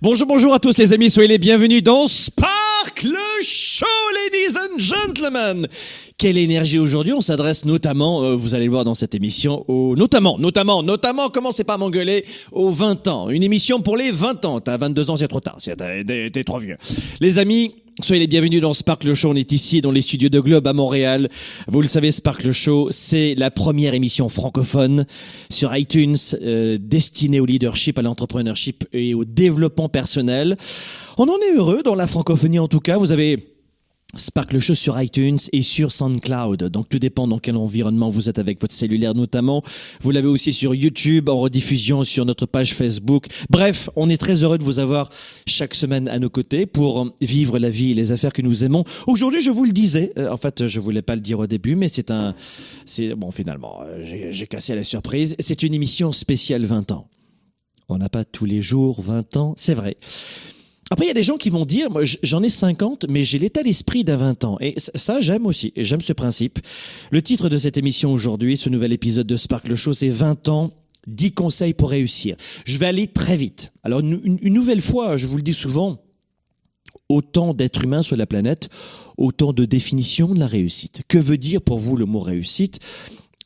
Bonjour, bonjour à tous les amis, soyez les bienvenus dans Spark, le show, ladies and gentlemen. Quelle énergie aujourd'hui On s'adresse notamment, euh, vous allez le voir dans cette émission, au, notamment, notamment, notamment, commencez pas à m'engueuler, aux 20 ans. Une émission pour les 20 ans. T'as 22 ans, c'est trop tard, t'es trop vieux. Les amis, Soyez les bienvenus dans Spark le Show. On est ici dans les studios de Globe à Montréal. Vous le savez, Spark le Show, c'est la première émission francophone sur iTunes euh, destinée au leadership, à l'entrepreneurship et au développement personnel. On en est heureux dans la francophonie en tout cas. Vous avez Spark le Show sur iTunes et sur SoundCloud. Donc tout dépend dans quel environnement vous êtes avec votre cellulaire notamment. Vous l'avez aussi sur YouTube, en rediffusion sur notre page Facebook. Bref, on est très heureux de vous avoir chaque semaine à nos côtés pour vivre la vie et les affaires que nous aimons. Aujourd'hui, je vous le disais, euh, en fait, je voulais pas le dire au début, mais c'est un, c'est bon finalement, euh, j'ai- j'ai cassé la surprise. C'est une émission spéciale 20 ans. On n'a pas tous les jours 20 ans, c'est vrai. Après, il y a des gens qui vont dire, moi j'en ai 50, mais j'ai l'état d'esprit d'un 20 ans. Et ça, j'aime aussi, et j'aime ce principe. Le titre de cette émission aujourd'hui, ce nouvel épisode de Spark le Show, c'est 20 ans, 10 conseils pour réussir. Je vais aller très vite. Alors, une- une nouvelle fois, je vous le dis souvent, autant d'êtres humains sur la planète, autant de définitions de la réussite. Que veut dire pour vous le mot réussite?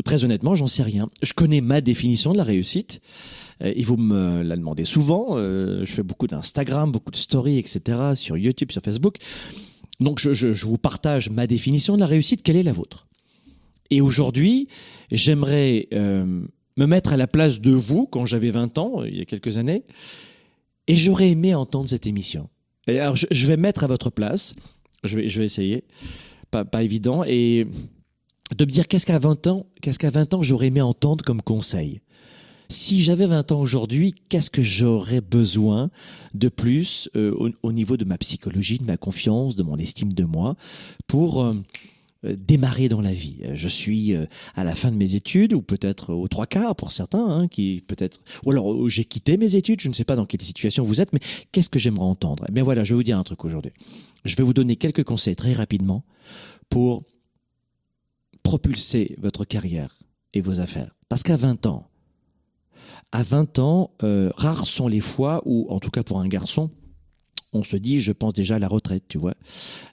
Très honnêtement, j'en sais rien. Je connais ma définition de la réussite. Euh, Et vous me la demandez souvent. Euh, je fais beaucoup d'Instagram, beaucoup de stories, etc. sur YouTube, sur Facebook. Donc je, vous partage ma définition de la réussite. Quelle est la vôtre Et aujourd'hui, j'aimerais euh, me mettre à la place de vous quand j'avais 20 ans, il y a quelques années, et j'aurais aimé entendre cette émission. Et alors je, je vais me mettre à votre place. Je vais, je vais essayer. Pas, pas évident. Et de me dire qu'est-ce qu'à 20 ans, qu'est-ce qu'à 20 ans j'aurais aimé entendre comme conseil? Si j'avais 20 ans aujourd'hui, qu'est-ce que j'aurais besoin de plus euh, au, au niveau de ma psychologie, de ma confiance, de mon estime de moi, pour euh, démarrer dans la vie? Je suis euh, à la fin de mes études, ou peut-être aux trois quarts pour certains, hein, qui peut-être, ou alors j'ai quitté mes études. Je ne sais pas dans quelle situation vous êtes, mais qu'est-ce que j'aimerais entendre? Eh bien voilà, je vais vous dire un truc aujourd'hui. Je vais vous donner quelques conseils très rapidement pour propulser votre carrière et vos affaires. Parce qu'à 20 ans, à 20 ans, euh, rares sont les fois où, en tout cas pour un garçon, on se dit, je pense déjà à la retraite, tu vois.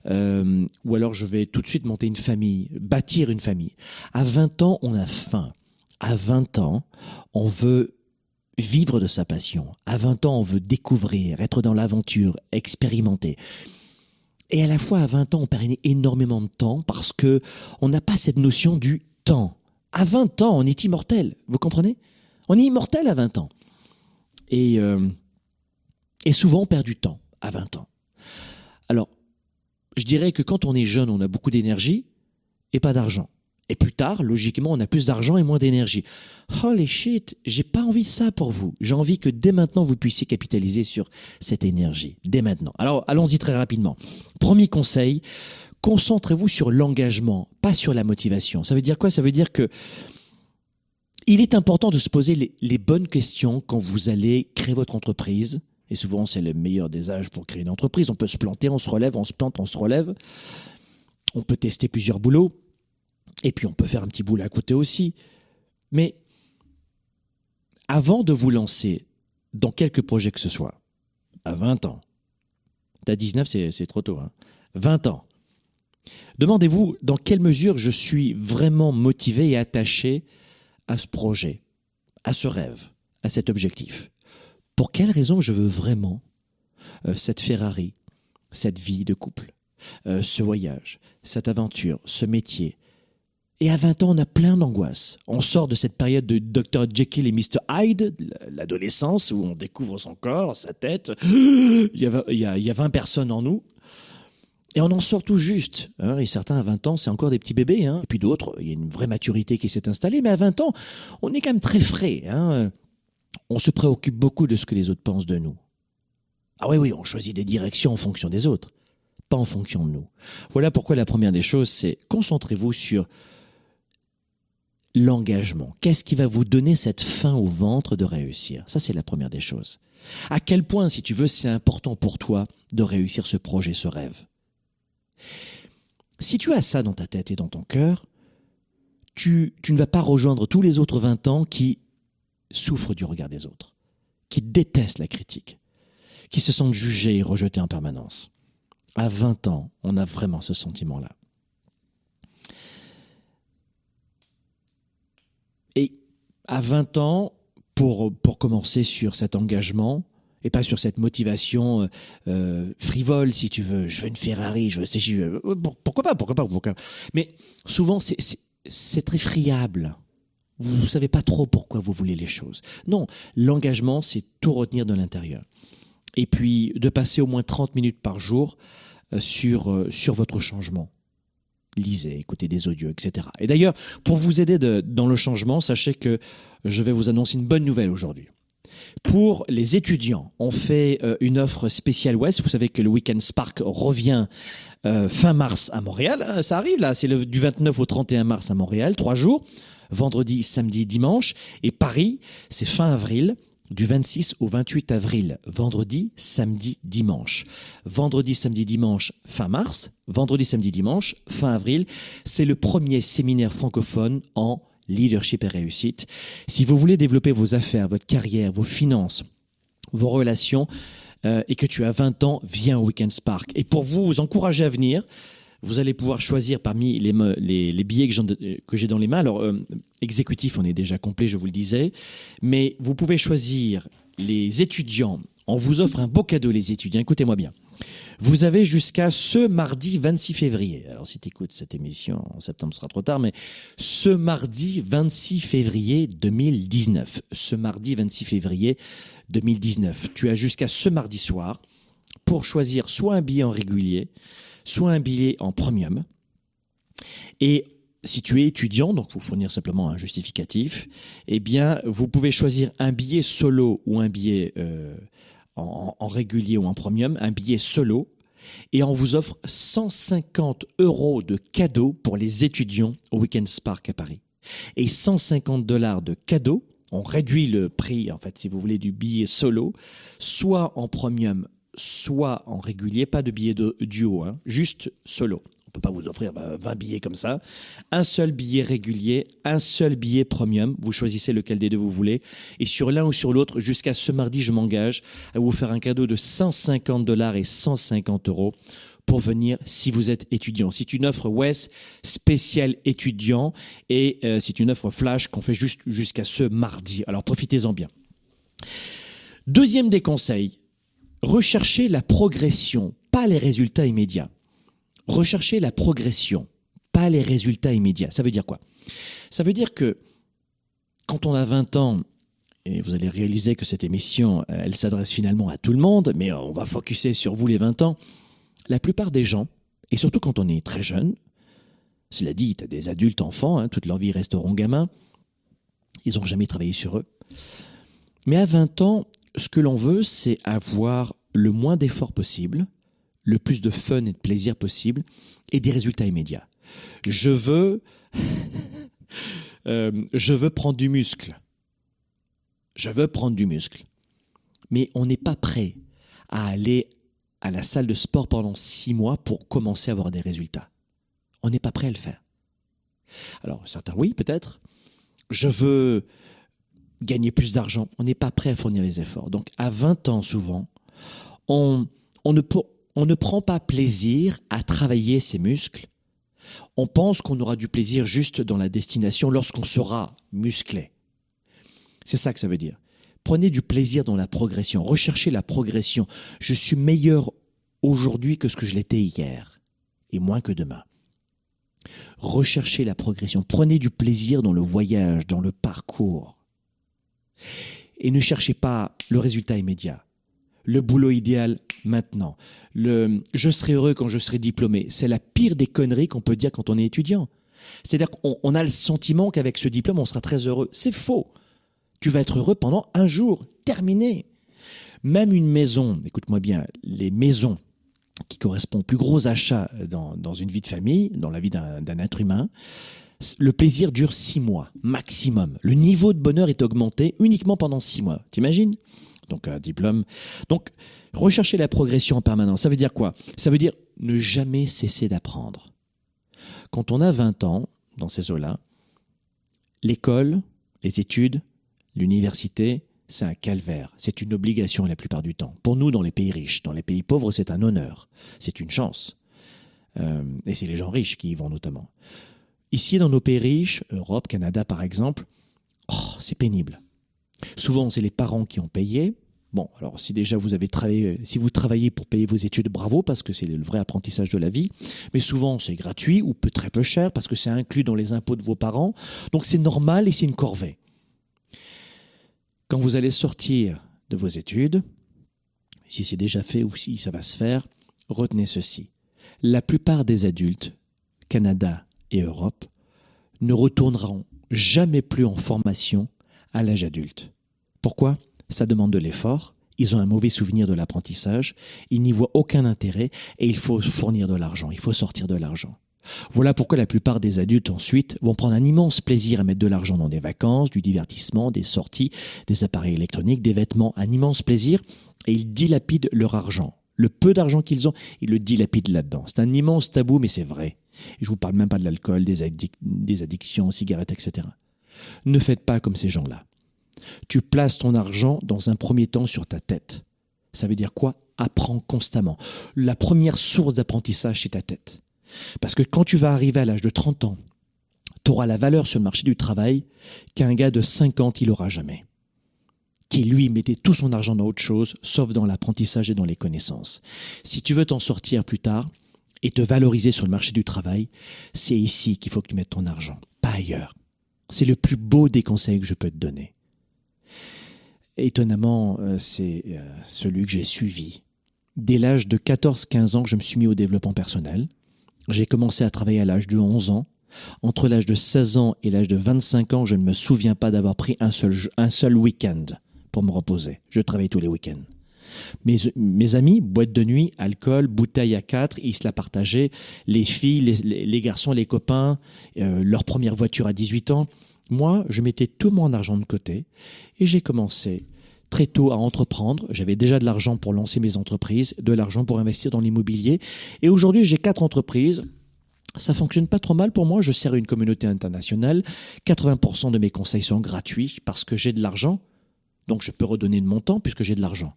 Euh, ou alors je vais tout de suite monter une famille, bâtir une famille. À 20 ans, on a faim. À 20 ans, on veut vivre de sa passion. À 20 ans, on veut découvrir, être dans l'aventure, expérimenter. Et à la fois, à 20 ans, on perd énormément de temps parce que on n'a pas cette notion du temps. À 20 ans, on est immortel. Vous comprenez? On est immortel à 20 ans. Et, euh, et souvent, on perd du temps à 20 ans. Alors, je dirais que quand on est jeune, on a beaucoup d'énergie et pas d'argent. Et plus tard, logiquement, on a plus d'argent et moins d'énergie. Holy shit, j'ai pas envie de ça pour vous. J'ai envie que dès maintenant vous puissiez capitaliser sur cette énergie. Dès maintenant. Alors, allons-y très rapidement. Premier conseil, concentrez-vous sur l'engagement, pas sur la motivation. Ça veut dire quoi? Ça veut dire que il est important de se poser les, bonnes questions quand vous allez créer votre entreprise. Et souvent, c'est le meilleur des âges pour créer une entreprise. On peut se planter, on se relève, on se plante, on se relève. On peut tester plusieurs boulots. Et puis on peut faire un petit boulot à côté aussi. Mais avant de vous lancer dans quelque projet que ce soit, à 20 ans, à 19 c'est trop tôt, hein, 20 ans, demandez-vous dans quelle mesure je suis vraiment motivé et attaché à ce projet, à ce rêve, à cet objectif. Pour quelle raison je veux vraiment euh, cette Ferrari, cette vie de couple, euh, ce voyage, cette aventure, ce métier, et à 20 ans, on a plein d'angoisses. On sort de cette période de Dr. Jekyll et Mr. Hyde, l'adolescence, où on découvre son corps, sa tête. Il y a, il y a, 20 personnes en nous. Et on en sort tout juste. Hein. et certains, à 20 ans, c'est encore des petits bébés. Hein. Et puis d'autres, il y a une vraie maturité qui s'est installée. Mais à 20 ans, on est quand même très frais. Hein. On se préoccupe beaucoup de ce que les autres pensent de nous. Ah oui, oui, on choisit des directions en fonction des autres, pas en fonction de nous. Voilà pourquoi la première des choses, c'est concentrez-vous sur l'engagement. Qu'est-ce qui va vous donner cette faim au ventre de réussir? Ça, c'est la première des choses. À quel point, si tu veux, c'est important pour toi de réussir ce projet, ce rêve? Si tu as ça dans ta tête et dans ton cœur, tu, tu ne vas pas rejoindre tous les autres 20 ans qui souffrent du regard des autres, qui détestent la critique, qui se sentent jugés et rejetés en permanence. À 20 ans, on a vraiment ce sentiment-là. à 20 ans, pour, pour commencer sur cet engagement, et pas sur cette motivation euh, euh, frivole, si tu veux. Je veux une Ferrari, je veux, veux euh, pourquoi pas, pourquoi pas, pourquoi Mais souvent, c'est très friable. Vous ne savez pas trop pourquoi vous voulez les choses. Non, l'engagement, c'est tout retenir de l'intérieur. Et puis, de passer au moins 30 minutes par jour sur, sur votre changement lisez, écoutez des audios, etc. Et d'ailleurs, pour vous aider dans le changement, sachez que je vais vous annoncer une bonne nouvelle aujourd'hui. Pour les étudiants, on fait euh, une offre spéciale Ouest. Vous savez que le Weekend Spark revient euh, fin mars à Montréal. Euh, ça arrive là, c'est du 29 au 31 mars à Montréal, trois jours, vendredi, samedi, dimanche. Et Paris, c'est fin avril du 26 au 28 avril, vendredi, samedi, dimanche. Vendredi, samedi, dimanche, fin mars. Vendredi, samedi, dimanche, fin avril. C'est le premier séminaire francophone en leadership et réussite. Si vous voulez développer vos affaires, votre carrière, vos finances, vos relations, euh, et que tu as 20 ans, viens au Weekend Spark. Et pour vous, encourager à venir, vous allez pouvoir choisir parmi les, billets que j'ai dans les mains. Alors, euh, exécutif, on est déjà complet, je vous le disais. Mais vous pouvez choisir les étudiants. On vous offre un beau cadeau, les étudiants. Écoutez-moi bien. Vous avez jusqu'à ce mardi 26 février. Alors si tu écoutes cette émission en septembre, ce sera trop tard, mais ce mardi 26 février 2019. Ce mardi 26 février 2019. Tu as jusqu'à ce mardi soir pour choisir soit un billet en régulier, soit un billet en premium. Et si tu es étudiant, donc vous fournir simplement un justificatif, eh bien, vous pouvez choisir un billet solo ou un billet euh, en, régulier ou en premium, un billet solo, et on vous offre 150 euros de cadeaux pour les étudiants au Weekend Spark à Paris. Et 150 dollars de cadeaux, on réduit le prix, en fait, si vous voulez, du billet solo, soit en premium, soit en régulier, pas de billet de duo, hein, juste solo. Pas vous offrir 20 billets comme ça. Un seul billet régulier, un seul billet premium. Vous choisissez lequel des deux vous voulez. Et sur l'un ou sur l'autre, jusqu'à ce mardi, je m'engage à vous faire un cadeau de 150 dollars et 150 euros pour venir si vous êtes étudiant. C'est une offre WES spéciale étudiant et euh, c'est une offre flash qu'on fait juste jusqu'à ce mardi. Alors profitez-en bien. Deuxième des conseils, recherchez la progression, pas les résultats immédiats. Recherchez la progression, pas les résultats immédiats. Ça veut dire quoi? Ça veut dire que quand on a 20 ans, et vous allez réaliser que cette émission, euh, elle s'adresse finalement à tout le monde, mais on va focuser sur vous les 20 ans, la plupart des gens, et surtout quand on est très jeune, Cela dit, tu as des adultes enfants, hein, toute leur vie resteront gamins. Ils n'ont jamais travaillé sur eux. Mais à 20 ans, ce que l'on veut, c'est avoir le moins d'efforts possible, le plus de fun et de plaisir possible, et des résultats immédiats. Je veux, euh, je veux prendre du muscle. Je veux prendre du muscle. Mais on n'est pas prêt à aller à la salle de sport pendant six mois pour commencer à avoir des résultats. On n'est pas prêt à le faire. Alors, certains, oui, peut-être. Je veux gagner plus d'argent. On n'est pas prêt à fournir les efforts. Donc, à 20 ans, souvent, on, on, ne, on ne prend pas plaisir à travailler ses muscles. On pense qu'on aura du plaisir juste dans la destination lorsqu'on sera musclé. C'est ça que ça veut dire. Prenez du plaisir dans la progression, recherchez la progression. Je suis meilleur aujourd'hui que ce que je l'étais hier, et moins que demain. Recherchez la progression, prenez du plaisir dans le voyage, dans le parcours. Et ne cherchez pas le résultat immédiat, le boulot idéal maintenant, je serai heureux quand je serai diplômé. C'est la pire des conneries qu'on peut dire quand on est étudiant. C'est-à-dire qu'on a le sentiment qu'avec ce diplôme, on sera très heureux. C'est faux. Tu vas être heureux pendant un jour, terminé. Même une maison, écoute-moi bien, les maisons qui correspondent aux plus gros achats dans, dans une vie de famille, dans la vie d'un être humain, le plaisir dure six mois, maximum. Le niveau de bonheur est augmenté uniquement pendant six mois. T'imagines? Donc un diplôme. Donc rechercher la progression en permanence, ça veut dire quoi? Ça veut dire ne jamais cesser d'apprendre. Quand on a 20 ans, dans ces eaux-là, l'école, les études, l'université, c'est un calvaire, c'est une obligation la plupart du temps. Pour nous, dans les pays riches, dans les pays pauvres, c'est un honneur, c'est une chance. Euh, et c'est les gens riches qui y vont notamment. Ici, dans nos pays riches, Europe, Canada par exemple, oh, c'est pénible. Souvent, c'est les parents qui ont payé. Bon, alors si déjà vous avez travaillé, si vous travaillez pour payer vos études, bravo, parce que c'est le vrai apprentissage de la vie. Mais souvent, c'est gratuit ou très peu cher, parce que c'est inclus dans les impôts de vos parents. Donc c'est normal et c'est une corvée. Quand vous allez sortir de vos études, si c'est déjà fait ou si ça va se faire, retenez ceci. La plupart des adultes, Canada et Europe, ne retourneront jamais plus en formation à l'âge adulte. Pourquoi? Ça demande de l'effort, ils ont un mauvais souvenir de l'apprentissage, ils n'y voient aucun intérêt et il faut fournir de l'argent, il faut sortir de l'argent. Voilà pourquoi la plupart des adultes ensuite vont prendre un immense plaisir à mettre de l'argent dans des vacances, du divertissement, des sorties, des appareils électroniques, des vêtements, un immense plaisir, et ils dilapident leur argent. Le peu d'argent qu'ils ont, ils le dilapident là-dedans. C'est un immense tabou, mais c'est vrai. Et je vous parle même pas de l'alcool, des, des addictions, cigarettes, etc. Ne faites pas comme ces gens-là. Tu places ton argent dans un premier temps sur ta tête. Ça veut dire quoi? Apprends constamment. La première source d'apprentissage, c'est ta tête. Parce que quand tu vas arriver à l'âge de 30 ans, tu auras la valeur sur le marché du travail qu'un gars de 50 il aura jamais. Qui lui mettait tout son argent dans autre chose, sauf dans l'apprentissage et dans les connaissances. Si tu veux t'en sortir plus tard et te valoriser sur le marché du travail, c'est ici qu'il faut que tu mettes ton argent, pas ailleurs. C'est le plus beau des conseils que je peux te donner. Étonnamment, euh, c'est euh, celui que j'ai suivi. Dès l'âge de 14-15 ans, je me suis mis au développement personnel. J'ai commencé à travailler à l'âge de 11 ans. Entre l'âge de 16 ans et l'âge de 25 ans, je ne me souviens pas d'avoir pris un seul, un seul week-end pour me reposer. Je travaillais tous les week-ends. Mes, amis, boîte de nuit, alcool, bouteille à quatre, ils se la partageaient. Les filles, les, les garçons, les copains, euh, leur première voiture à 18 ans. Moi, je mettais tout mon argent de côté et j'ai commencé très tôt à entreprendre. J'avais déjà de l'argent pour lancer mes entreprises, de l'argent pour investir dans l'immobilier. Et aujourd'hui, j'ai quatre entreprises. Ça fonctionne pas trop mal pour moi. Je sers une communauté internationale. 80% de mes conseils sont gratuits parce que j'ai de l'argent. Donc, je peux redonner de mon temps puisque j'ai de l'argent.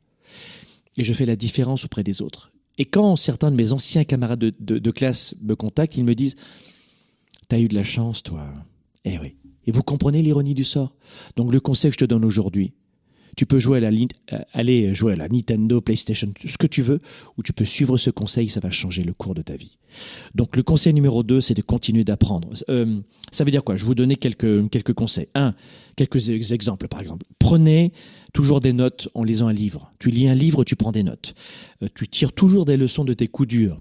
Et je fais la différence auprès des autres. Et quand certains de mes anciens camarades de, classe me contactent, ils me disent T'as eu de la chance, toi. Eh oui. Et vous comprenez l'ironie du sort. Donc, le conseil que je te donne aujourd'hui, tu peux jouer à la, euh, aller jouer à la Nintendo, PlayStation, ce que tu veux, ou tu peux suivre ce conseil, ça va changer le cours de ta vie. Donc le conseil numéro 2, c'est de continuer d'apprendre. Euh, ça veut dire quoi? Je vais vous donner quelques, quelques conseils. Un, quelques exemples par exemple. Prenez toujours des notes en lisant un livre. Tu lis un livre, tu prends des notes. Euh, tu tires toujours des leçons de tes coups durs.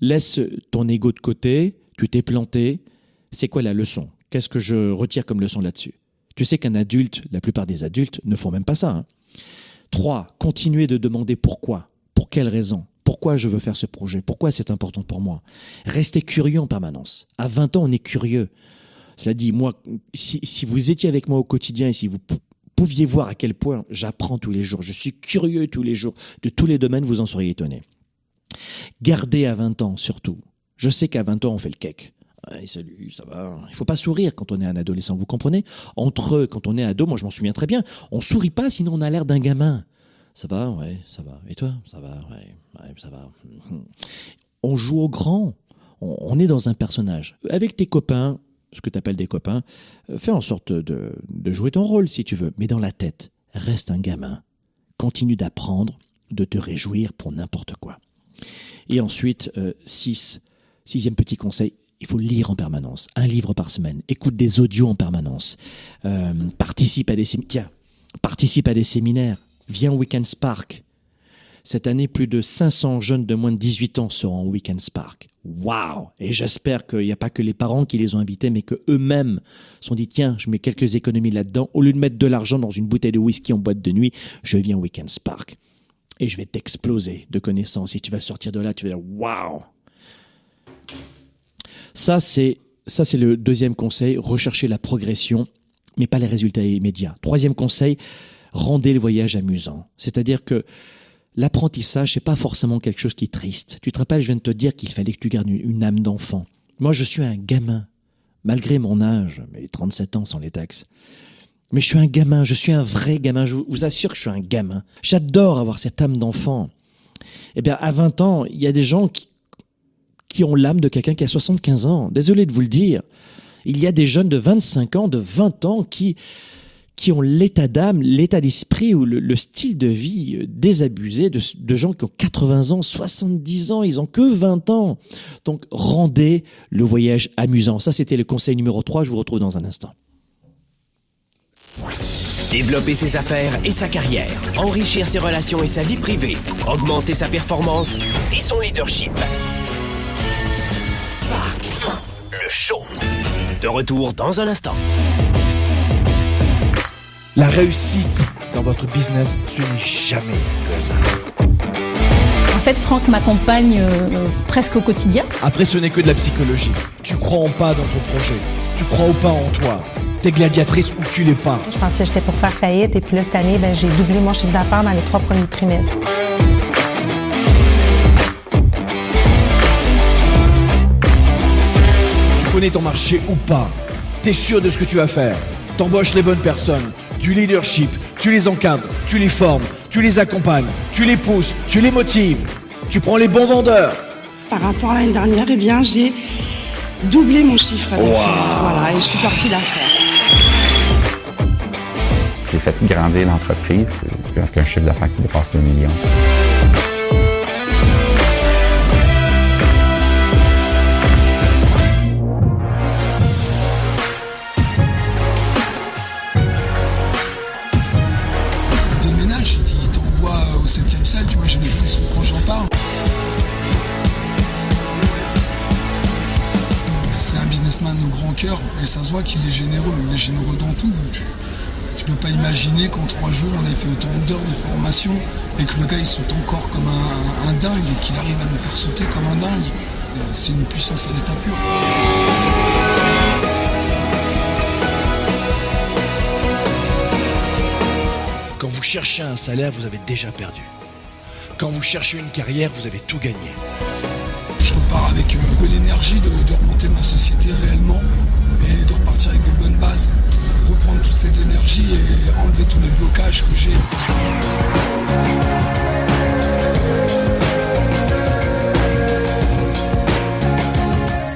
Laisse ton ego de côté, tu t'es planté. C'est quoi la leçon? Qu'est-ce que je retire comme leçon là-dessus? Tu sais qu'un adulte, la plupart des adultes ne font même pas ça. Hein. Trois, continuer de demander pourquoi. Pour quelle raison? Pourquoi je veux faire ce projet? Pourquoi c'est important pour moi? Restez curieux en permanence. À 20 ans, on est curieux. Cela dit, moi, si, si vous étiez avec moi au quotidien et si vous pouviez voir à quel point j'apprends tous les jours, je suis curieux tous les jours de tous les domaines, vous en seriez étonné. Gardez à 20 ans surtout. Je sais qu'à 20 ans, on fait le cake. Salut, ça va. Il faut pas sourire quand on est un adolescent, vous comprenez? Entre eux, quand on est ado, moi je m'en souviens très bien, on sourit pas sinon on a l'air d'un gamin. Ça va, ouais, ça va. Et toi? Ça va, ouais, ouais, ça va. On joue au grand. On, est dans un personnage. Avec tes copains, ce que tu appelles des copains, euh, fais en sorte de, de jouer ton rôle si tu veux. Mais dans la tête, reste un gamin. Continue d'apprendre, de te réjouir pour n'importe quoi. Et ensuite, euh, six, sixième petit conseil, il faut lire en permanence, un livre par semaine, écoute des audios en permanence, euh, participe à des séminaires, participe à des séminaires, viens au Weekend Spark. Cette année, plus de 500 jeunes de moins de 18 ans seront au Weekend Spark. Waouh Et j'espère qu'il n'y a pas que les parents qui les ont invités, mais que eux-mêmes sont dit tiens, je mets quelques économies là-dedans. Au lieu de mettre de l'argent dans une bouteille de whisky en boîte de nuit, je viens au Weekend Spark et je vais t'exploser de connaissances et tu vas sortir de là, tu vas dire waouh. Ça c'est ça c'est le deuxième conseil, rechercher la progression mais pas les résultats immédiats. Troisième conseil, rendez le voyage amusant. C'est-à-dire que l'apprentissage c'est pas forcément quelque chose qui est triste. Tu te rappelles, je viens de te dire qu'il fallait que tu gardes une âme d'enfant. Moi, je suis un gamin malgré mon âge, mais 37 ans sans les taxes. Mais je suis un gamin, je suis un vrai gamin, je vous assure que je suis un gamin. J'adore avoir cette âme d'enfant. Eh bien, à 20 ans, il y a des gens qui, qui ont l'âme de quelqu'un qui a 75 ans. Désolé de vous le dire. Il y a des jeunes de 25 ans, de 20 ans qui, qui ont l'état d'âme, l'état d'esprit ou le, style de vie euh, désabusé de, gens qui ont 80 ans, 70 ans, ils ont que 20 ans. Donc rendez le voyage amusant. Ça, c'était le conseil numéro 3, je vous retrouve dans un instant. Développer ses affaires et sa carrière, enrichir ses relations et sa vie privée, augmenter sa performance et son leadership. Spark, le show. De retour dans un instant. La réussite dans votre business, ce n'est jamais le hasard. En fait, Franck m'accompagne euh, presque au quotidien. Après, ce n'est que de la psychologie. Tu crois en pas dans ton projet. Tu crois ou pas en toi. T'es gladiatrice ou tu l'es pas. Je pensais que j'étais pour faire faillite et puis là, cette année, ben, j'ai doublé mon chiffre d'affaires dans les trois premiers trimestres. Connais ton marché ou pas T'es sûr de ce que tu vas faire T'embauches les bonnes personnes, du leadership, tu les encadres, tu les formes, tu les accompagnes, tu les pousses, tu les motives, tu prends les bons vendeurs. Par rapport à l'année dernière, eh bien, j'ai doublé mon chiffre d'affaires. Voilà, et je suis partie d'affaires. J'ai fait grandir l'entreprise avec un chiffre d'affaires qui dépasse le million. Un businessman au grand cœur, et ça se voit qu'il est généreux, il est généreux dans tout. Je ne peux pas imaginer qu'en trois jours, on ait fait autant d'heures de formation et que le gars il saute encore comme un, dingue et qu'il arrive à nous faire sauter comme un dingue. C'est une puissance à l'état pur. Quand vous cherchez un salaire, vous avez déjà perdu. Quand vous cherchez une carrière, vous avez tout gagné. Repars avec euh, de l'énergie de, de remonter ma société réellement et de repartir avec de bonnes bases reprendre toute cette énergie et enlever tous les blocages que j'ai.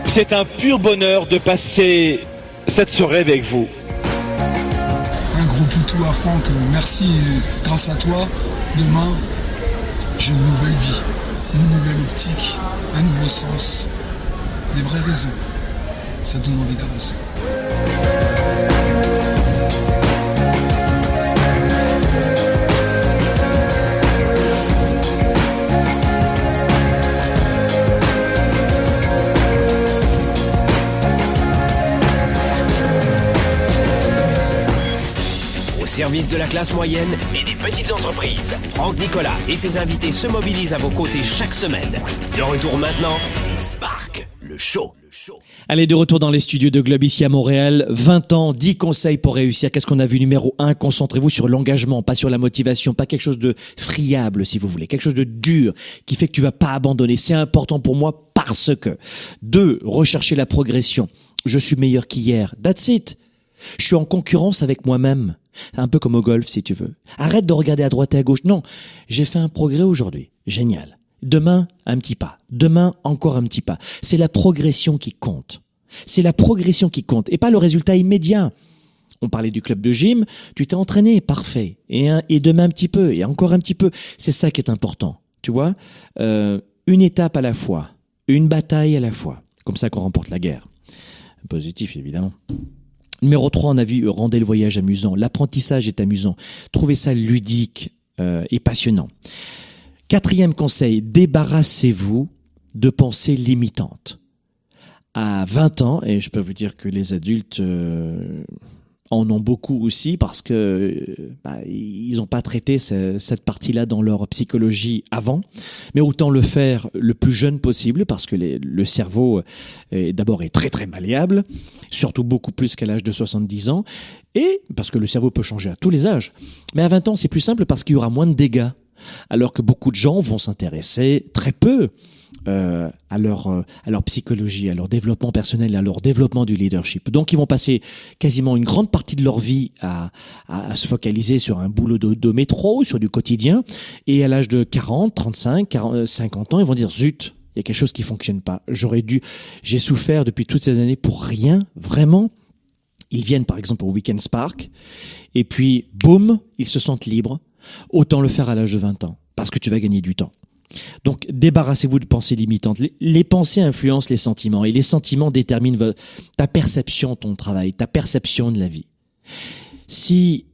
C'est un pur bonheur de passer cette soirée avec vous. Un gros poutou à Franck, merci et grâce à toi, demain, j'ai une nouvelle vie, une nouvelle optique, un nouveau sens, des vraies raisons. Ça donne envie d'avancer. Service de la classe moyenne et des petites entreprises. Franck Nicolas et ses invités se mobilisent à vos côtés chaque semaine. De retour maintenant, Spark, le show. Allez, de retour dans les studios de Globe ici à Montréal. 20 ans, 10 conseils pour réussir. Qu'est-ce qu'on a vu Numéro 1, concentrez-vous sur l'engagement, pas sur la motivation, pas quelque chose de friable si vous voulez, quelque chose de dur qui fait que tu vas pas abandonner. C'est important pour moi parce que. 2, rechercher la progression. Je suis meilleur qu'hier. That's it. Je suis en concurrence avec moi-même. Un peu comme au golf, si tu veux. Arrête de regarder à droite et à gauche. Non, j'ai fait un progrès aujourd'hui. Génial. Demain, un petit pas. Demain, encore un petit pas. C'est la progression qui compte. C'est la progression qui compte et pas le résultat immédiat. On parlait du club de gym, tu t'es entraîné, parfait. Et, demain un petit peu, et encore un petit peu. C'est ça qui est important. Tu vois euh, Une étape à la fois, une bataille à la fois. Comme ça qu'on remporte la guerre. Positif, évidemment. Numéro 3, on a vu rendez le voyage amusant. L'apprentissage est amusant. Trouvez ça ludique euh, et passionnant. Quatrième conseil, débarrassez-vous de pensées limitantes. À 20 ans, et je peux vous dire que les adultes euh, en ont beaucoup aussi parce que bah, ils n'ont pas traité cette partie-là dans leur psychologie avant, mais autant le faire le plus jeune possible parce que le cerveau est d'abord est très très malléable, surtout beaucoup plus qu'à l'âge de 70 ans, et parce que le cerveau peut changer à tous les âges. Mais à 20 ans, c'est plus simple parce qu'il y aura moins de dégâts alors que beaucoup de gens vont s'intéresser très peu euh, à leur euh, à leur psychologie, à leur développement personnel, à leur développement du leadership. Donc ils vont passer quasiment une grande partie de leur vie à, à, se focaliser sur un boulot de, de, métro, sur du quotidien, et à l'âge de 40, 35, 40, 50 ans, ils vont dire zut, il y a quelque chose qui fonctionne pas. J'aurais dû, j'ai souffert depuis toutes ces années pour rien, vraiment. Ils viennent par exemple au Weekend Spark, et puis boum, ils se sentent libres autant le faire à l'âge de 20 ans, parce que tu vas gagner du temps. Donc débarrassez-vous de pensées limitantes. Les, pensées influencent les sentiments, et les sentiments déterminent ta perception de ton travail, ta perception de la vie. Si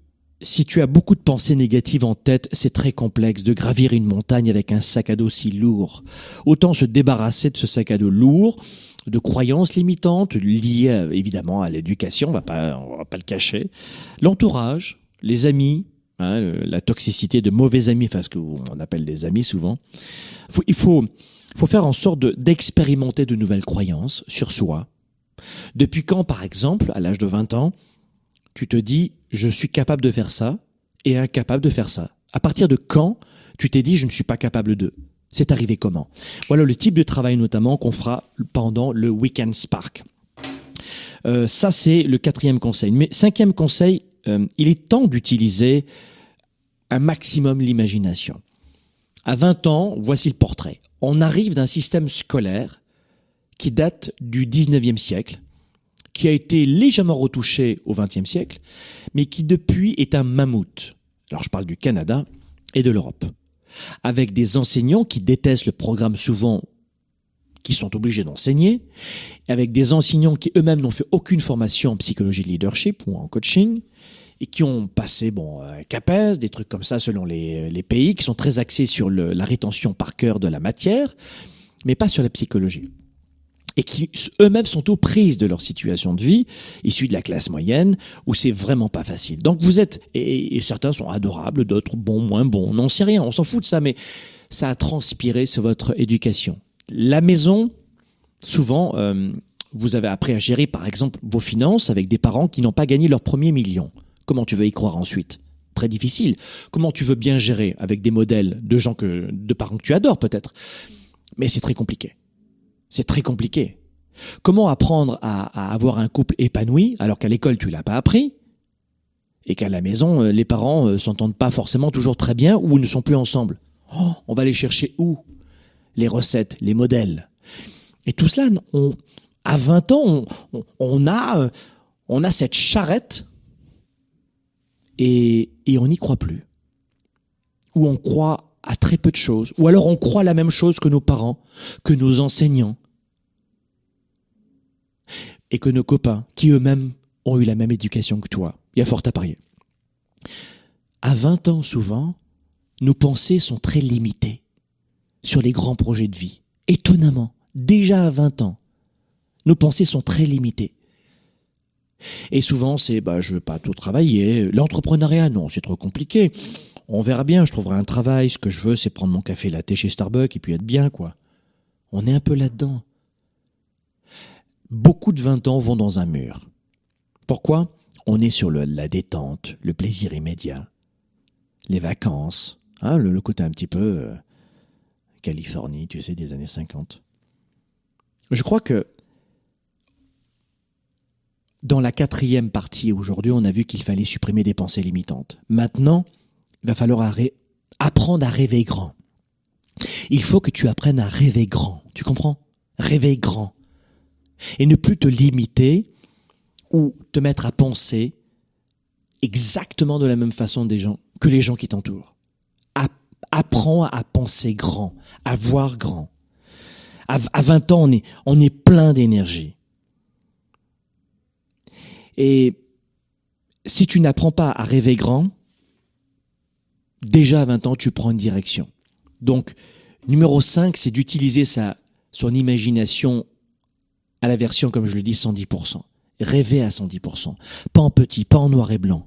si tu as beaucoup de pensées négatives en tête, c'est très complexe de gravir une montagne avec un sac à dos si lourd. Autant se débarrasser de ce sac à dos lourd, de croyances limitantes liées évidemment à l'éducation, on va pas, on va pas le cacher, l'entourage, les amis, Hein, la toxicité de mauvais amis, enfin ce qu'on appelle des amis souvent. il faut, faire en sorte d'expérimenter de, nouvelles croyances sur soi. Depuis quand, par exemple, à l'âge de 20 ans, tu te dis je suis capable de faire ça et incapable de faire ça? À partir de quand tu t'es dit je ne suis pas capable de? C'est arrivé comment? Voilà le type de travail notamment qu'on fera pendant le Weekend Spark. Euh, ça, c'est le quatrième conseil. Mais cinquième conseil, euh, il est temps d'utiliser un maximum l'imagination. À 20 ans, voici le portrait. On arrive d'un système scolaire qui date du 19e siècle, qui a été légèrement retouché au 20e siècle, mais qui depuis est un mammouth. Alors je parle du Canada et de l'Europe. Avec des enseignants qui détestent le programme souvent qui sont obligés d'enseigner, avec des enseignants qui eux-mêmes n'ont fait aucune formation en psychologie de leadership ou en coaching, et qui ont passé bon un CAPES, des trucs comme ça selon les, pays, qui sont très axés sur la rétention par cœur de la matière, mais pas sur la psychologie. Et qui eux-mêmes sont aux prises de leur situation de vie, issus de la classe moyenne, où c'est vraiment pas facile. Donc vous êtes, et, et certains sont adorables, d'autres bons, moins bons, on n'en sait rien, on s'en fout de ça, mais ça a transpiré sur votre éducation. La maison, souvent, euh, vous avez appris à gérer, par exemple, vos finances avec des parents qui n'ont pas gagné leur premier million. Comment tu veux y croire ensuite? Très difficile. Comment tu veux bien gérer avec des modèles de gens que, de parents que tu adores peut-être? Mais c'est très compliqué. C'est très compliqué. Comment apprendre à, avoir un couple épanoui alors qu'à l'école tu l'as pas appris? Et qu'à la maison euh, les parents euh, s'entendent pas forcément toujours très bien ou ne sont plus ensemble oh, On va les chercher où? Les recettes, les modèles. Et tout cela, à 20 ans, on, on a, on a cette charrette et, et on n'y croit plus. Ou on croit à très peu de choses. Ou alors on croit la même chose que nos parents, que nos enseignants. Et que nos copains, qui eux-mêmes ont eu la même éducation que toi. Il y a fort à parier. À 20 ans souvent, nos pensées sont très limitées sur les grands projets de vie. Étonnamment, déjà à 20 ans, nos pensées sont très limitées. Et souvent, c'est bah je veux pas tout travailler. L'entrepreneuriat, non, c'est trop compliqué. On verra bien, je trouverai un travail. Ce que je veux, c'est prendre mon café latte chez Starbucks et puis être bien, quoi. On est un peu là-dedans. Beaucoup de 20 ans vont dans un mur. Pourquoi? On est sur le, la détente, le plaisir immédiat, les vacances, hein, le, le côté un petit peu euh, Californie, tu sais, des années 50. Je crois que dans la quatrième partie aujourd'hui, on a vu qu'il fallait supprimer des pensées limitantes. Maintenant, il va falloir apprendre à rêver grand. Il faut que tu apprennes à rêver grand. Tu comprends? Rêver grand. Et ne plus te limiter ou te mettre à penser exactement de la même façon que les gens qui t'entourent. App- Apprends à penser grand, à voir grand. À, à 20 ans, on est, on est plein d'énergie. Et si tu n'apprends pas à rêver grand, déjà à 20 ans, tu prends une direction. Donc, numéro 5, c'est d'utiliser sa, son imagination à la version, comme je le dis, 110%. Rêver à 110%. Pas en petit, pas en noir et blanc.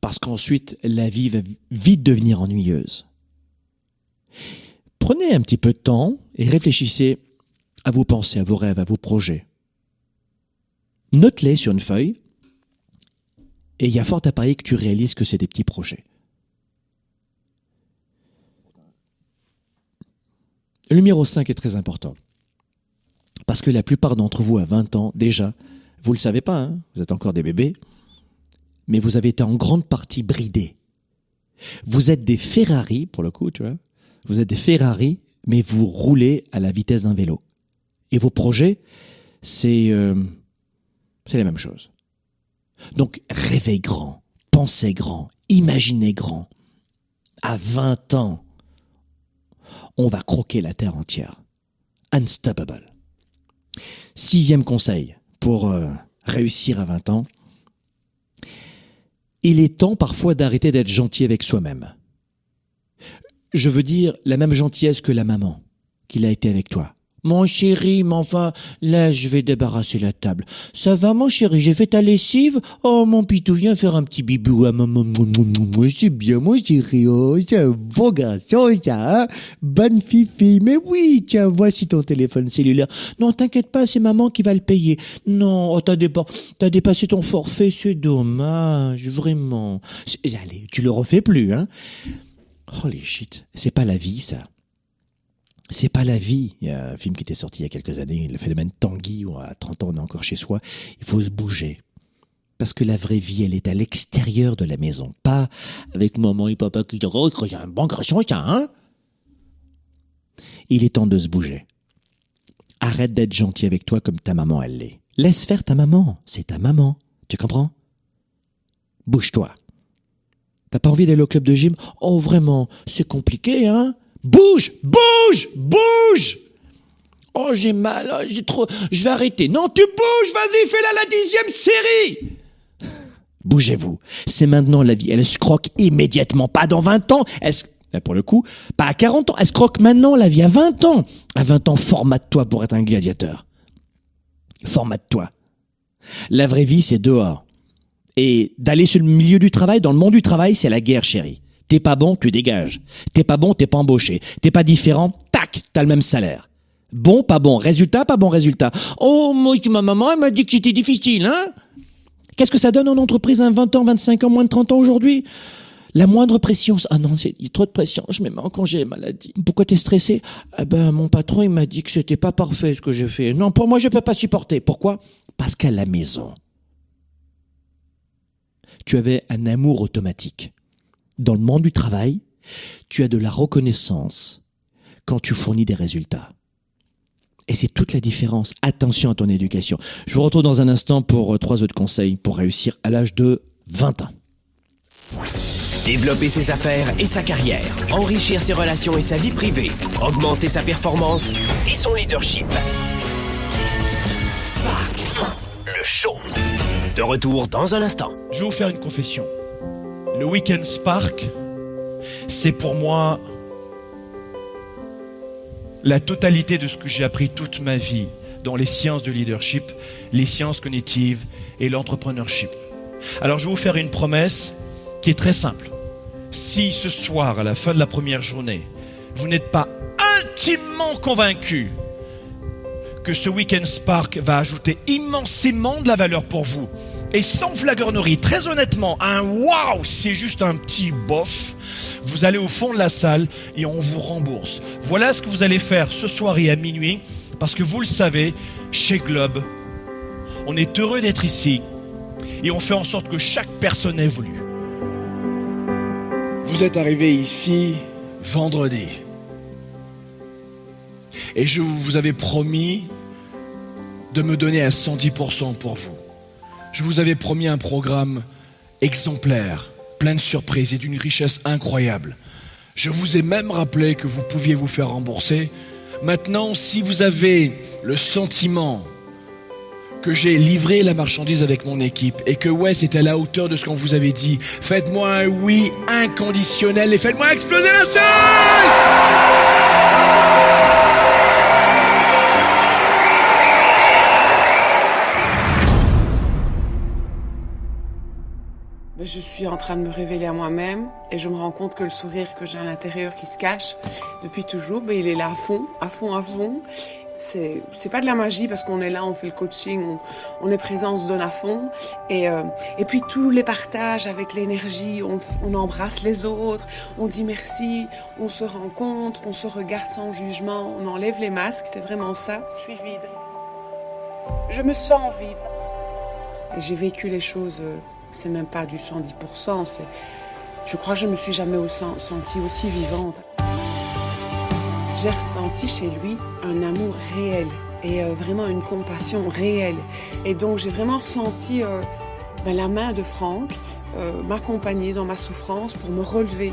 Parce qu'ensuite, la vie va vite devenir ennuyeuse. Prenez un petit peu de temps et réfléchissez à vos pensées, à vos rêves, à vos projets. Note-les sur une feuille et il y a fort à parier que tu réalises que c'est des petits projets. Le numéro 5 est très important. Parce que la plupart d'entre vous, à 20 ans, déjà, vous ne le savez pas, hein, vous êtes encore des bébés, mais vous avez été en grande partie bridés. Vous êtes des Ferrari, pour le coup, tu vois. Vous êtes des Ferrari, mais vous roulez à la vitesse d'un vélo. Et vos projets, c'est euh, c'est la même chose. Donc rêvez grand, pensez grand, imaginez grand. À 20 ans, on va croquer la terre entière. Unstoppable. Sixième conseil pour euh, réussir à 20 ans. Il est temps parfois d'arrêter d'être gentil avec soi-même. Je veux dire la même gentillesse que la maman qu'il a été avec toi. Mon chéri, mais enfin, là, je vais débarrasser la table. Ça va, mon chéri, j'ai fait ta lessive? Oh, mon pitou, viens faire un petit bibou à maman. Moi, c'est bien, mon chéri. Oh, c'est un bon garçon, ça, hein? Bonne fifi. Mais oui, tiens, voici ton téléphone cellulaire. Non, t'inquiète pas, c'est maman qui va le payer. Non, oh, t'as dépa- dépassé ton forfait, c'est dommage, vraiment. Allez, tu le refais plus, hein? Holy shit, c'est pas la vie, ça. C'est pas la vie. Il y a un film qui était sorti il y a quelques années, le phénomène Tanguy, où à 30 ans on est encore chez soi. Il faut se bouger. Parce que la vraie vie, elle est à l'extérieur de la maison, pas avec maman et papa qui disent Oh, j'ai un bon garçon, ça, hein Il est temps de se bouger. Arrête d'être gentil avec toi comme ta maman, elle l'est. Laisse faire ta maman, c'est ta maman. Tu comprends? Bouge-toi. T'as pas envie d'aller au club de gym? Oh, vraiment, c'est compliqué, hein Bouge Bouge Bouge Oh, j'ai mal, oh, j'ai trop... Je vais arrêter. Non, tu bouges Vas-y, fais-la la dixième série Bougez-vous. C'est maintenant la vie. Elle se croque immédiatement. Pas dans 20 ans. Là, pour le coup, pas à 40 ans. Elle se croque maintenant la vie à 20 ans. À 20 ans, formate-toi pour être un gladiateur. Formate-toi. La vraie vie, c'est dehors. Et d'aller sur le milieu du travail, dans le monde du travail, c'est la guerre, chérie. T'es pas bon, tu dégages. T'es pas bon, t'es pas embauché. T'es pas différent, tac, t'as le même salaire. Bon, pas bon. Résultat, pas bon résultat. Oh, moi, ma maman, elle m'a dit que c'était difficile, hein Qu'est-ce que ça donne en entreprise un 20 ans, 25 ans, moins de 30 ans aujourd'hui? La moindre pression. Ah non, c'est- trop de pression. Je me mets en congé maladie. Pourquoi t'es stressé? Eh ben, mon patron, il m'a dit que c'était pas parfait ce que j'ai fait. Non, pour moi, je peux pas supporter. Pourquoi? Parce qu'à la maison, tu avais un amour automatique. Dans le monde du travail, tu as de la reconnaissance quand tu fournis des résultats. Et c'est toute la différence. Attention à ton éducation. Je vous retrouve dans un instant pour euh, trois autres conseils pour réussir à l'âge de 20 ans. Développer ses affaires et sa carrière, enrichir ses relations et sa vie privée, augmenter sa performance et son leadership. Spark, le show. De retour dans un instant. Je vais vous faire une confession. Le Weekend Spark, c'est pour moi la totalité de ce que j'ai appris toute ma vie dans les sciences du leadership, les sciences cognitives et l'entrepreneurship. Alors je vais vous faire une promesse qui est très simple. Si ce soir, à la fin de la première journée, vous n'êtes pas intimement convaincu que ce Weekend Spark va ajouter immensément de la valeur pour vous, et sans flagornerie, très honnêtement, un waouh, c'est juste un petit bof, vous allez au fond de la salle et on vous rembourse. Voilà ce que vous allez faire ce soir et à minuit, parce que vous le savez, chez Globe, on est heureux d'être ici et on fait en sorte que chaque personne évolue. Vous êtes arrivé ici vendredi. Et je vous avais promis de me donner à 110% pour vous. Je vous avais promis un programme exemplaire, plein de surprises et d'une richesse incroyable. Je vous ai même rappelé que vous pouviez vous faire rembourser. Maintenant, si vous avez le sentiment que j'ai livré la marchandise avec mon équipe et que ouais, c'était à la hauteur de ce qu'on vous avait dit, faites-moi un oui inconditionnel et faites-moi exploser la salle je suis en train de me révéler à moi-même et je me rends compte que le sourire que j'ai à l'intérieur qui se cache depuis toujours, ben, il est là à fond, à fond, à fond. C'est, c'est pas de la magie parce qu'on est là, on fait le coaching, on, on est présent, on se donne à fond. Et, euh, et puis tous les partages avec l'énergie, on, on embrasse les autres, on dit merci, on se rencontre, on se regarde sans jugement, on enlève les masques, c'est vraiment ça. Je suis vide. Je me sens vide. Et j'ai vécu les choses euh, c'est même pas du 110%. C'est, je crois que je me suis jamais sentie aussi vivante. J'ai ressenti chez lui un amour réel et euh, vraiment une compassion réelle. Et donc j'ai vraiment ressenti euh, ben, la main de Franck euh, m'accompagner dans ma souffrance pour me relever.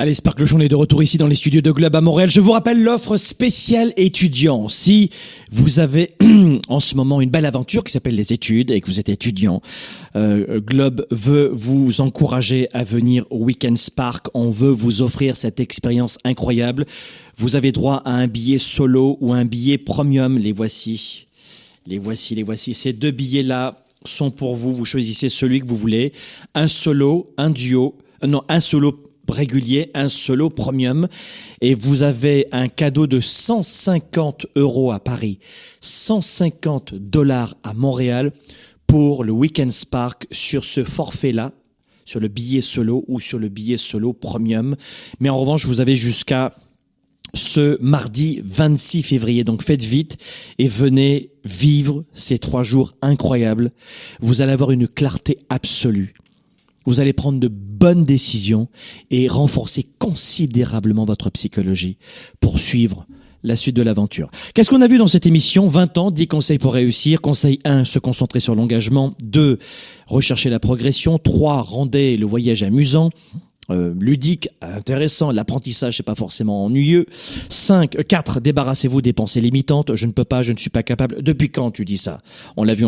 Allez, Spark le Show, on est de retour ici dans les studios de Globe à Montréal. Je vous rappelle l'offre spéciale étudiant. Si vous avez en ce moment une belle aventure qui s'appelle les études et que vous êtes étudiant, euh, Globe veut vous encourager à venir au Weekend Spark. On veut vous offrir cette expérience incroyable. Vous avez droit à un billet solo ou un billet premium. Les voici. Les voici, les voici. Ces deux billets-là sont pour vous. Vous choisissez celui que vous voulez. Un solo, un duo, euh, non, un solo régulier, un solo premium, et vous avez un cadeau de 150 euros à Paris, 150 dollars à Montréal pour le Weekend Spark sur ce forfait-là, sur le billet solo ou sur le billet solo premium. Mais en revanche, vous avez jusqu'à ce mardi 26 février. Donc faites vite et venez vivre ces trois jours incroyables. Vous allez avoir une clarté absolue. Vous allez prendre de bonnes décisions et renforcer considérablement votre psychologie pour suivre la suite de l'aventure. Qu'est-ce qu'on a vu dans cette émission? 20 ans, 10 conseils pour réussir. Conseil 1, se concentrer sur l'engagement. 2, rechercher la progression. 3, rendez le voyage amusant. Euh, ludique, intéressant, l'apprentissage c'est pas forcément ennuyeux. 5, 4, débarrassez-vous des pensées limitantes. Je ne peux pas, je ne suis pas capable. Depuis quand tu dis ça? On l'a vu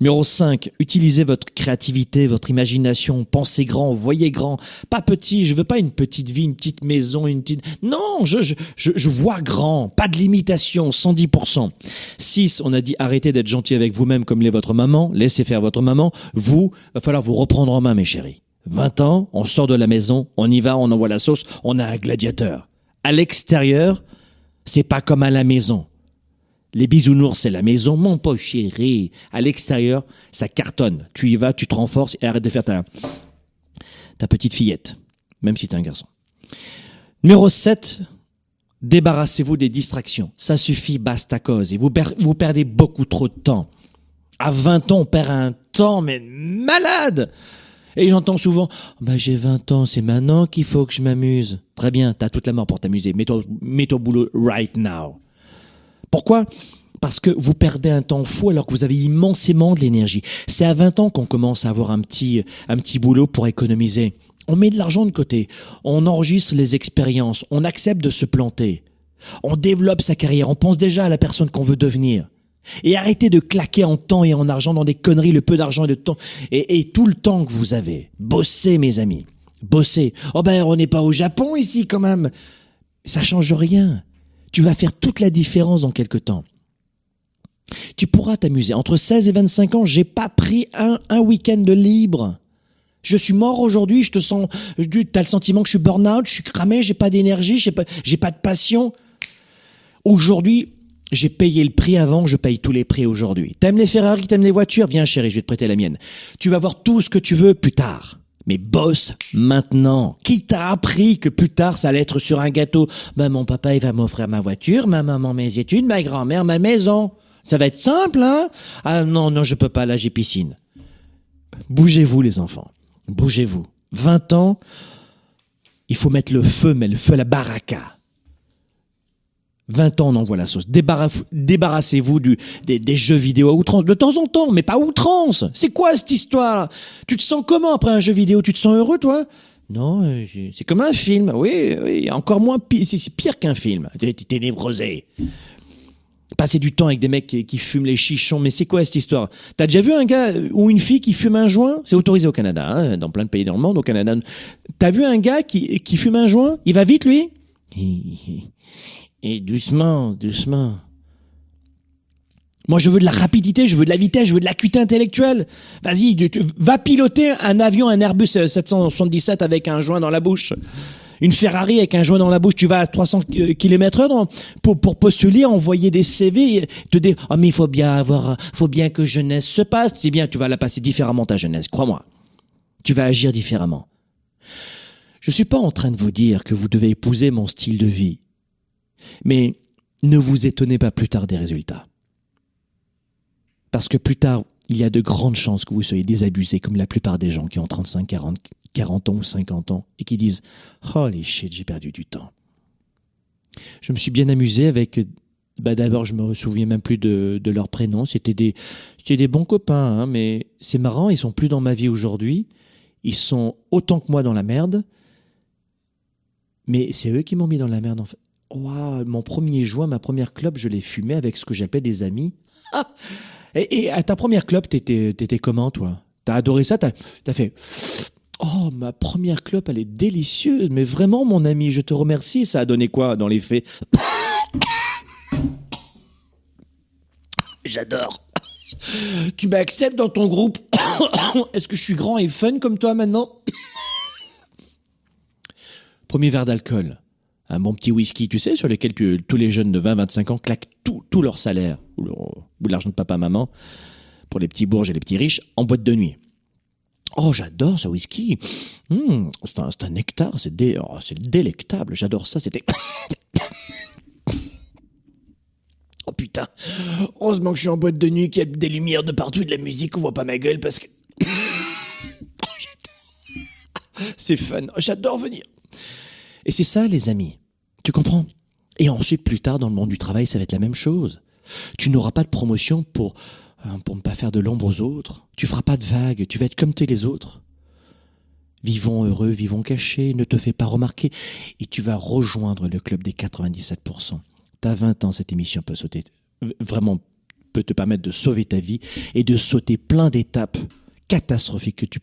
Numéro 5, utilisez votre créativité, votre imagination, pensez grand, voyez grand, pas petit, je veux pas une petite vie, une petite maison, une petite... Non, je, je, je, vois grand, pas de limitation, 110%. 6, on a dit arrêtez d'être gentil avec vous-même comme l'est votre maman, laissez faire votre maman, vous, va falloir vous reprendre en main mes chéris. 20 ans, on sort de la maison, on y va, on envoie la sauce, on a un gladiateur. À l'extérieur, c'est pas comme à la maison. Les bisounours, c'est la maison. Mon pauvre chéri, à l'extérieur, ça cartonne. Tu y vas, tu te renforces et arrête de faire ta, ta petite fillette, même si tu es un garçon. Numéro 7, débarrassez-vous des distractions. Ça suffit, basta cause. Et vous, perdez beaucoup trop de temps. À 20 ans, on perd un temps, mais malade et j'entends souvent, bah, j'ai 20 ans, c'est maintenant qu'il faut que je m'amuse. Très bien, t'as toute la mort pour t'amuser. Mets-toi, mets-toi au boulot right now. Pourquoi? Parce que vous perdez un temps fou alors que vous avez immensément de l'énergie. C'est à 20 ans qu'on commence à avoir un petit, un petit boulot pour économiser. On met de l'argent de côté, on enregistre les expériences, on accepte de se planter, on développe sa carrière, on pense déjà à la personne qu'on veut devenir. Et arrêtez de claquer en temps et en argent dans des conneries, le peu d'argent et de temps, et, tout le temps que vous avez. Bossez, mes amis. Bossez. Oh ben, on n'est pas au Japon ici, quand même. Ça change rien. Tu vas faire toute la différence dans quelque temps. Tu pourras t'amuser. Entre 16 et 25 ans, j'ai pas pris un, un week-end de libre. Je suis mort aujourd'hui, je te sens, t'as le sentiment que je suis burn-out, je suis cramé, j'ai pas d'énergie, j'ai pas, j'ai pas de passion. Aujourd'hui, j'ai payé le prix avant, je paye tous les prix aujourd'hui. T'aimes les Ferrari, t'aimes les voitures, viens chérie, je vais te prêter la mienne. Tu vas voir tout ce que tu veux plus tard. Mais bosse maintenant. Qui t'a appris que plus tard ça allait être sur un gâteau? Ben mon papa il va m'offrir ma voiture, ma maman mes études, ma grand-mère ma maison. Ça va être simple, hein? Ah non, non, je peux pas, là j'ai piscine. Bougez-vous les enfants. Bougez-vous. 20 ans, il faut mettre le feu, mais le feu à la baraka. 20 ans, on envoie la sauce. Débarrassez-vous du, des, jeux vidéo à outrance. De temps en temps, mais pas outrance. C'est quoi cette histoire Tu te sens comment après un jeu vidéo? Tu te sens heureux, toi? Non, euh, c'est comme un film. Oui, oui, encore moins pire. C'est pire qu'un film. T'es névrosé. Passer du temps avec des mecs qui, fument les chichons, mais c'est quoi cette histoire? T'as déjà vu un gars ou une fille qui fume un joint? C'est autorisé au Canada, hein, dans plein de pays dans le monde, au Canada. T'as vu un gars qui, qui fume un joint? Il va vite, lui? Et doucement, doucement. Moi, je veux de la rapidité, je veux de la vitesse, je veux de l'acuité intellectuelle. Vas-y, va piloter un avion, un Airbus 777 avec un joint dans la bouche. Une Ferrari avec un joint dans la bouche, tu vas à 300 km heure pour, pour postuler, envoyer des CV, te dire, ah, mais il faut bien avoir, faut bien que jeunesse se passe. C'est bien, tu vas la passer différemment ta jeunesse, crois-moi. Tu vas agir différemment. Je suis pas en train de vous dire que vous devez épouser mon style de vie. Mais ne vous étonnez pas plus tard des résultats. Parce que plus tard, il y a de grandes chances que vous soyez désabusé comme la plupart des gens qui ont 35, 40, 40 ans ou 50 ans et qui disent Holy shit, j'ai perdu du temps. Je me suis bien amusé avec. Bah d'abord, je me souviens même plus de, de leur prénom. C'était des, des bons copains, hein, mais c'est marrant, ils sont plus dans ma vie aujourd'hui. Ils sont autant que moi dans la merde. Mais c'est eux qui m'ont mis dans la merde en fait. Wow, mon premier joint, ma première clope, je l'ai fumé avec ce que j'appelais des amis. et, et, à ta première clope, t'étais, t'étais comment, toi? T'as adoré ça? T'as, t'as fait Oh, ma première clope, elle est délicieuse. Mais vraiment, mon ami, je te remercie. Ça a donné quoi dans les faits? J'adore. Tu m'acceptes dans ton groupe? Est-ce que je suis grand et fun comme toi maintenant? Premier verre d'alcool un bon petit whisky, tu sais, sur lequel tous les jeunes de 20-25 ans claquent tout, leur salaire, ou, l'argent de papa-maman, pour les petits bourges et les petits riches, en boîte de nuit. Oh, j'adore ce whisky. Mmh, c'est un, nectar, c'est oh, délectable. J'adore ça. C'était. oh putain. Heureusement que je suis en boîte de nuit, qu'il y a des lumières de partout, de la musique, on voit pas ma gueule parce que. oh. C'est fun. J'adore venir. Et c'est ça, les amis. Tu comprends? Et ensuite, plus tard, dans le monde du travail, ça va être la même chose. Tu n'auras pas de promotion pour, euh, pour ne pas faire de l'ombre aux autres. Tu feras pas de vagues, tu vas être comme tous les autres. Vivons heureux, vivons cachés, ne te fais pas remarquer, et tu vas rejoindre le club des 97%. T'as 20 ans, cette émission peut sauter, vraiment, peut te permettre de sauver ta vie et de sauter plein d'étapes catastrophiques que tu,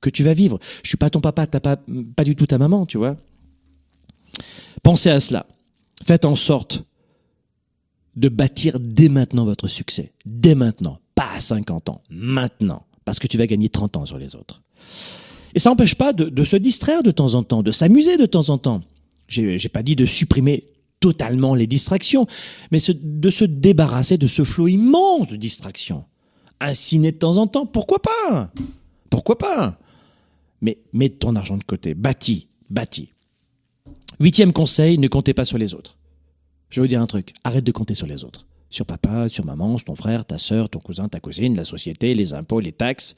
que tu vas vivre. Je suis pas ton papa, t'as pas, pas du tout ta maman, tu vois. Pensez à cela. Faites en sorte de bâtir dès maintenant votre succès. Dès maintenant. Pas à 50 ans. Maintenant. Parce que tu vas gagner 30 ans sur les autres. Et ça n'empêche pas de, se distraire de temps en temps, de s'amuser de temps en temps. J'ai pas dit de supprimer totalement les distractions, mais de se débarrasser de ce flot immense de distractions. Un de temps en temps, pourquoi pas? Pourquoi pas? Mais mets ton argent de côté, bâtis, bâtis. Huitième conseil, ne comptez pas sur les autres. Je vais vous dire un truc, arrête de compter sur les autres. Sur papa, sur maman, sur ton frère, ta sœur, ton cousin, ta cousine, la société, les impôts, les taxes,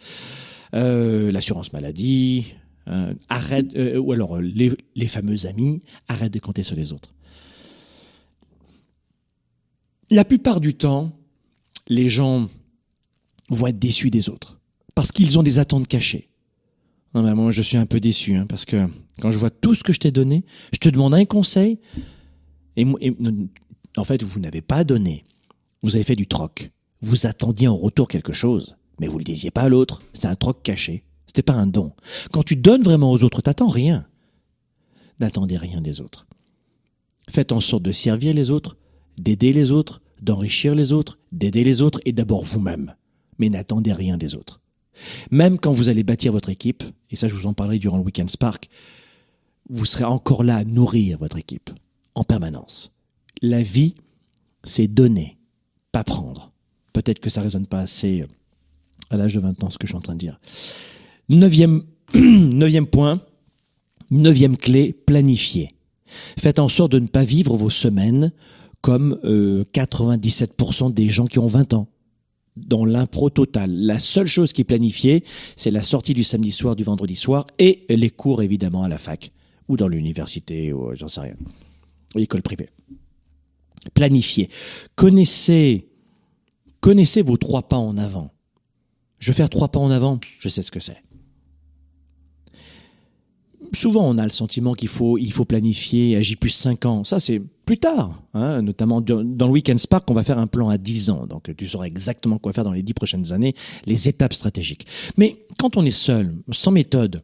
euh, l'assurance maladie, euh, arrête, euh, ou alors les, les fameux amis, arrête de compter sur les autres. La plupart du temps, les gens vont être déçus des autres parce qu'ils ont des attentes cachées. Non, mais moi, je suis un peu déçu, hein, parce que quand je vois tout ce que je t'ai donné, je te demande un conseil, et, en fait, vous n'avez pas donné. Vous avez fait du troc. Vous attendiez en retour quelque chose, mais vous le disiez pas à l'autre. C'était un troc caché. C'était pas un don. Quand tu donnes vraiment aux autres, t'attends rien. N'attendez rien des autres. Faites en sorte de servir les autres, d'aider les autres, d'enrichir les autres, d'aider les autres et d'abord vous-même. Mais n'attendez rien des autres. Même quand vous allez bâtir votre équipe, et ça je vous en parlerai durant le Weekend Spark, vous serez encore là à nourrir votre équipe en permanence. La vie, c'est donner, pas prendre. Peut-être que ça résonne pas assez euh, à l'âge de 20 ans ce que je suis en train de dire. Neuvième, neuvième point, neuvième clé, planifier. Faites en sorte de ne pas vivre vos semaines comme 97% euh, des gens qui ont 20 ans dans l'impro total. La seule chose qui est planifiée, c'est la sortie du samedi soir, du vendredi soir et les cours évidemment à la fac ou dans l'université ou j'en sais rien, l'école privée. Planifiez. Connaissez, connaissez vos trois pas en avant. Je vais faire trois pas en avant, je sais ce que c'est souvent on a le sentiment qu'il faut il faut planifier à plus 5 ans. Ça c'est plus tard, hein, notamment dans le Weekend Spark, on va faire un plan à 10 ans. Donc tu sauras exactement quoi faire dans les 10 prochaines années, les étapes stratégiques. Mais quand on est seul, sans méthode,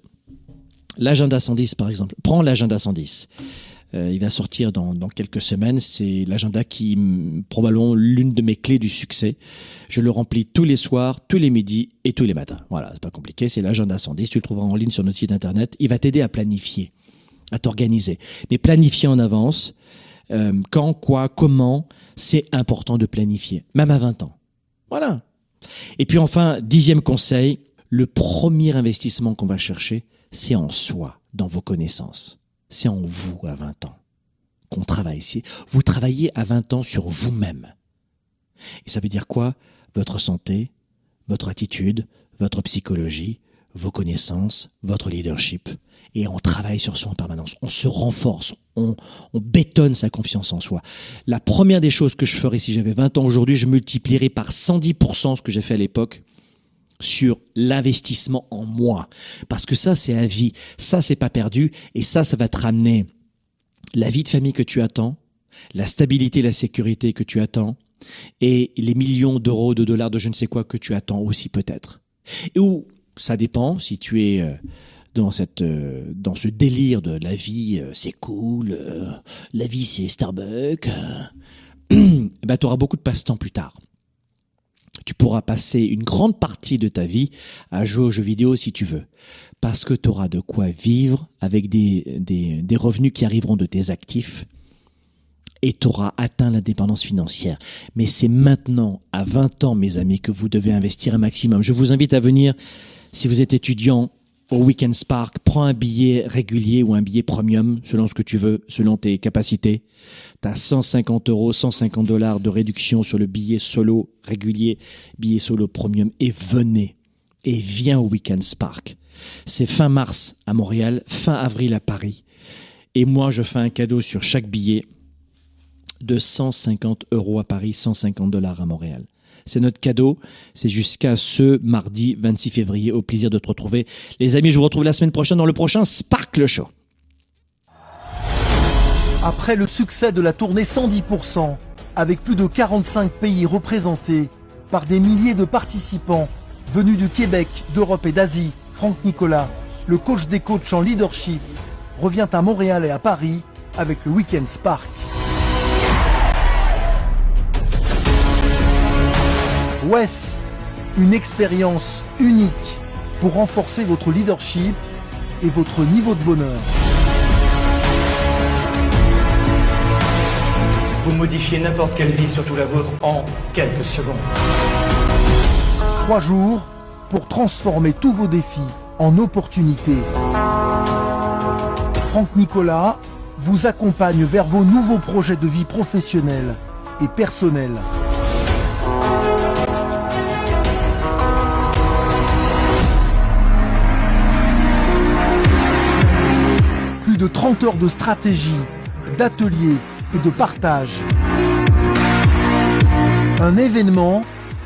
l'agenda 110 par exemple, prends l'agenda 110. Euh, il va sortir dans, dans quelques semaines. C'est l'agenda qui probablement l'une de mes clés du succès. Je le remplis tous les soirs, tous les midis et tous les matins. Voilà, c'est pas compliqué. C'est l'agenda 110. Tu le trouveras en ligne sur notre site internet. Il va t'aider à planifier, à t'organiser. Mais planifier en avance. Euh, quand, quoi, comment, c'est important de planifier, même à 20 ans. Voilà. Et puis enfin, dixième conseil, le premier investissement qu'on va chercher, c'est en soi, dans vos connaissances c'est en vous à 20 ans qu'on travaille. Vous travaillez à 20 ans sur vous-même. Et ça veut dire quoi? Votre santé, votre attitude, votre psychologie, vos connaissances, votre leadership. Et on travaille sur soi en permanence. On se renforce. On, on bétonne sa confiance en soi. La première des choses que je ferais si j'avais 20 ans aujourd'hui, je multiplierais par 110% ce que j'ai fait à l'époque sur l'investissement en moi. Parce que ça, c'est à vie. Ça, c'est pas perdu. Et ça, ça va te ramener la vie de famille que tu attends, la stabilité, la sécurité que tu attends, et les millions d'euros, de dollars, de je ne sais quoi que tu attends aussi peut-être. Et où, ça dépend, si tu es euh, dans cette, euh, dans ce délire de la vie, euh, c'est cool, la vie c'est Starbucks, eh ben, tu auras beaucoup de passe-temps plus tard tu pourras passer une grande partie de ta vie à jouer aux jeux vidéo si tu veux. Parce que tu auras de quoi vivre avec des, des, revenus qui arriveront de tes actifs et tu auras atteint l'indépendance financière. Mais c'est maintenant, à 20 ans, mes amis, que vous devez investir un maximum. Je vous invite à venir, si vous êtes étudiant, au Weekend Spark, prends un billet régulier ou un billet premium, selon ce que tu veux, selon tes capacités. Tu as 150 euros, 150 dollars de réduction sur le billet solo régulier, billet solo premium, et venez. Et viens au Weekend Spark. C'est fin mars à Montréal, fin avril à Paris. Et moi, je fais un cadeau sur chaque billet de 150 euros à Paris, 150 dollars à Montréal. C'est notre cadeau. C'est jusqu'à ce mardi 26 février. Au plaisir de te retrouver. Les amis, je vous retrouve la semaine prochaine dans le prochain Sparkle Show. Après le succès de la tournée 110%, avec plus de 45 pays représentés par des milliers de participants venus du Québec, d'Europe et d'Asie, Franck Nicolas, le coach des coachs en leadership, revient à Montréal et à Paris avec le Weekend Spark. WES, une expérience unique pour renforcer votre leadership et votre niveau de bonheur. Vous modifiez n'importe quelle vie, surtout la vôtre, en quelques secondes. Trois jours pour transformer tous vos défis en opportunités. Franck Nicolas vous accompagne vers vos nouveaux projets de vie professionnels et personnels. De 30 heures de stratégie, d'ateliers et de partage. Un événement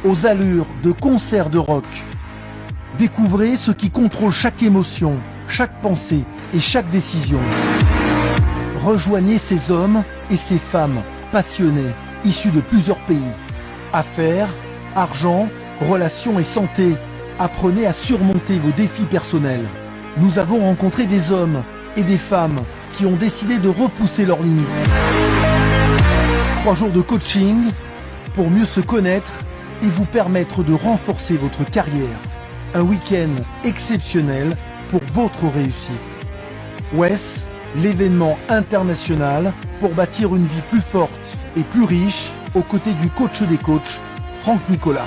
aux allures de concert de rock. Découvrez ce qui contrôle chaque émotion, chaque pensée et chaque décision. Rejoignez ces hommes et ces femmes passionnés, issus de plusieurs pays. Affaires, argent, relations et santé. Apprenez à surmonter vos défis personnels. Nous avons rencontré des hommes et des femmes qui ont décidé de repousser leurs limites. Trois jours de coaching pour mieux se connaître et vous permettre de renforcer votre carrière. Un week-end exceptionnel pour votre réussite. WES, l'événement international pour bâtir une vie plus forte et plus riche aux côtés du coach des coachs, Franck Nicolas.